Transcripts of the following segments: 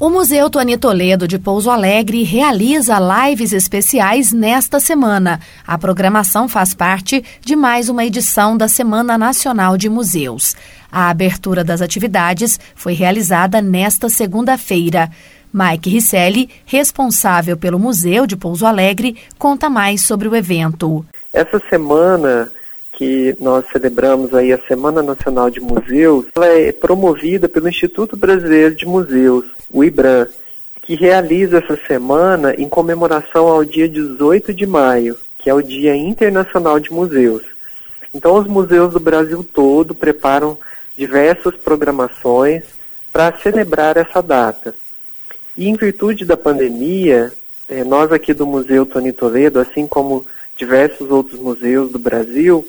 O Museu Tony Toledo de Pouso Alegre realiza lives especiais nesta semana. A programação faz parte de mais uma edição da Semana Nacional de Museus. A abertura das atividades foi realizada nesta segunda-feira. Mike Risselli, responsável pelo Museu de Pouso Alegre, conta mais sobre o evento. Essa semana que nós celebramos aí a Semana Nacional de Museus, ela é promovida pelo Instituto Brasileiro de Museus o IBRAM, que realiza essa semana em comemoração ao dia 18 de maio, que é o Dia Internacional de Museus. Então, os museus do Brasil todo preparam diversas programações para celebrar essa data. E em virtude da pandemia, eh, nós aqui do Museu Tony Toledo, assim como diversos outros museus do Brasil,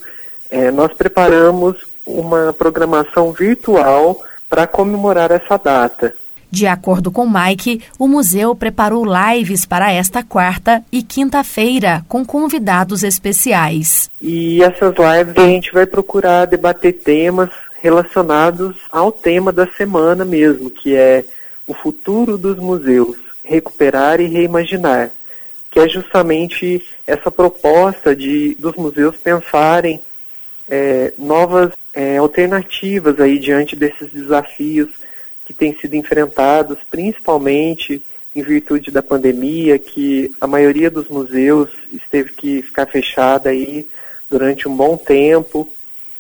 eh, nós preparamos uma programação virtual para comemorar essa data. De acordo com Mike, o museu preparou lives para esta quarta e quinta-feira com convidados especiais. E essas lives a gente vai procurar debater temas relacionados ao tema da semana mesmo, que é o futuro dos museus, recuperar e reimaginar, que é justamente essa proposta de dos museus pensarem é, novas é, alternativas aí diante desses desafios que têm sido enfrentados, principalmente em virtude da pandemia, que a maioria dos museus esteve que ficar fechada aí durante um bom tempo.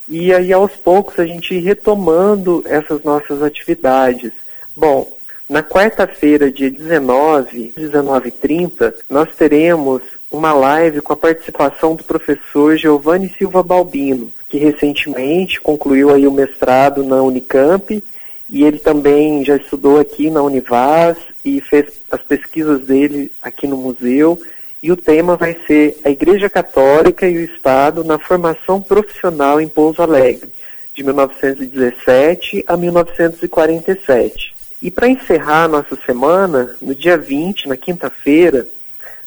E aí, aos poucos, a gente retomando essas nossas atividades. Bom, na quarta-feira, dia 19, 19h30, nós teremos uma live com a participação do professor Giovanni Silva Balbino, que recentemente concluiu aí o mestrado na Unicamp e ele também já estudou aqui na Univaz e fez as pesquisas dele aqui no museu. E o tema vai ser a Igreja Católica e o Estado na formação profissional em Pouso Alegre, de 1917 a 1947. E para encerrar nossa semana, no dia 20, na quinta-feira,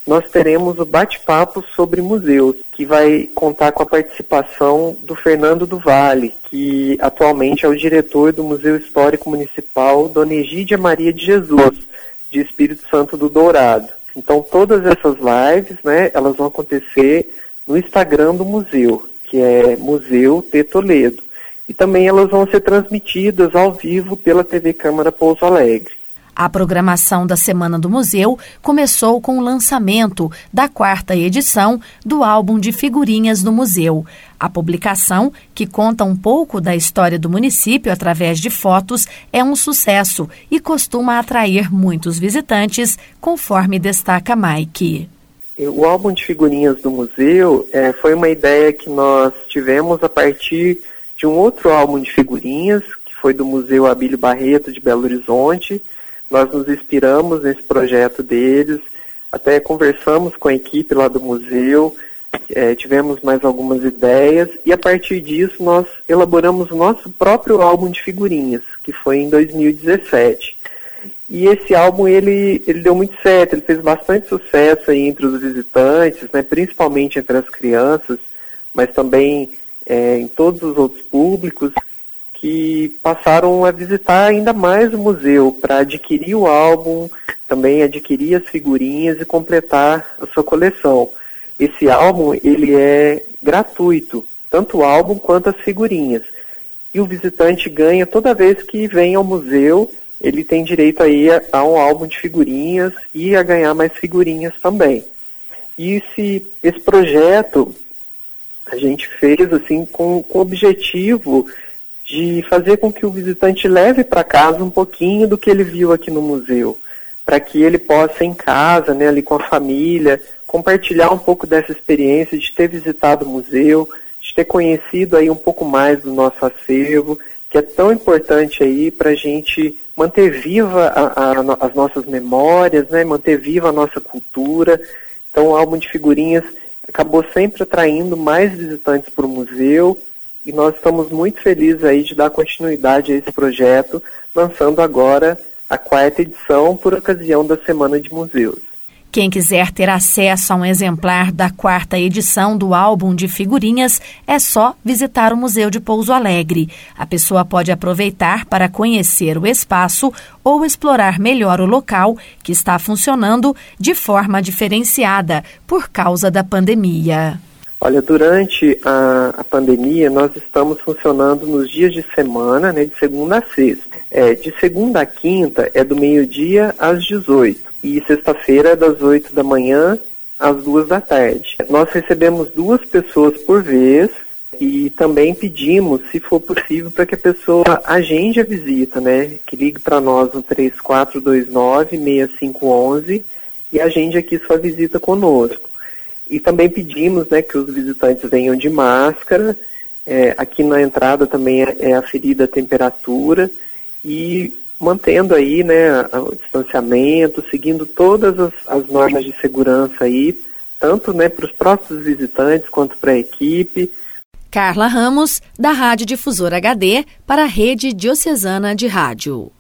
nós teremos o bate-papo sobre museus, que vai contar com a participação do Fernando do Vale, que atualmente é o diretor do Museu Histórico Municipal Dona Egídia Maria de Jesus, de Espírito Santo do Dourado. Então todas essas lives, né, elas vão acontecer no Instagram do museu, que é Museu T Toledo. E também elas vão ser transmitidas ao vivo pela TV Câmara Pouso Alegre. A programação da Semana do Museu começou com o lançamento da quarta edição do álbum de figurinhas do museu. A publicação, que conta um pouco da história do município através de fotos, é um sucesso e costuma atrair muitos visitantes, conforme destaca Mike. O álbum de figurinhas do museu é, foi uma ideia que nós tivemos a partir de um outro álbum de figurinhas, que foi do Museu Abílio Barreto de Belo Horizonte, nós nos inspiramos nesse projeto deles, até conversamos com a equipe lá do museu, é, tivemos mais algumas ideias e a partir disso nós elaboramos o nosso próprio álbum de figurinhas, que foi em 2017. E esse álbum ele, ele deu muito certo, ele fez bastante sucesso aí entre os visitantes, né, principalmente entre as crianças, mas também é, em todos os outros públicos que passaram a visitar ainda mais o museu para adquirir o álbum, também adquirir as figurinhas e completar a sua coleção. Esse álbum ele é gratuito, tanto o álbum quanto as figurinhas. E o visitante ganha toda vez que vem ao museu, ele tem direito aí a, a um álbum de figurinhas e a ganhar mais figurinhas também. E esse, esse projeto a gente fez assim com, com o objetivo de fazer com que o visitante leve para casa um pouquinho do que ele viu aqui no museu, para que ele possa em casa, né, ali com a família, compartilhar um pouco dessa experiência de ter visitado o museu, de ter conhecido aí um pouco mais do nosso acervo, que é tão importante aí para a gente manter viva a, a, as nossas memórias, né, manter viva a nossa cultura. Então, o álbum de figurinhas acabou sempre atraindo mais visitantes para o museu e nós estamos muito felizes aí de dar continuidade a esse projeto, lançando agora a quarta edição por ocasião da Semana de Museus. Quem quiser ter acesso a um exemplar da quarta edição do álbum de figurinhas, é só visitar o Museu de Pouso Alegre. A pessoa pode aproveitar para conhecer o espaço ou explorar melhor o local, que está funcionando de forma diferenciada por causa da pandemia. Olha, durante a, a, pandemia, nós estamos funcionando nos dias de semana, né, de segunda a sexta. É, de segunda a quinta é do meio-dia às 18 e sexta-feira é das 8 da manhã às 2 da tarde. Nós recebemos duas pessoas por vez e também pedimos, se for possível, para que a pessoa agende a visita, né? Que ligue para nós no 3429-6511 e agende aqui sua visita conosco. E também pedimos né, que os visitantes venham de máscara. É, aqui na entrada também é, é aferida a temperatura e mantendo aí né, o distanciamento, seguindo todas as, as normas de segurança aí, tanto né, para os próprios visitantes quanto para a equipe. Carla Ramos, da Rádio Difusora HD, para a Rede Diocesana de Rádio.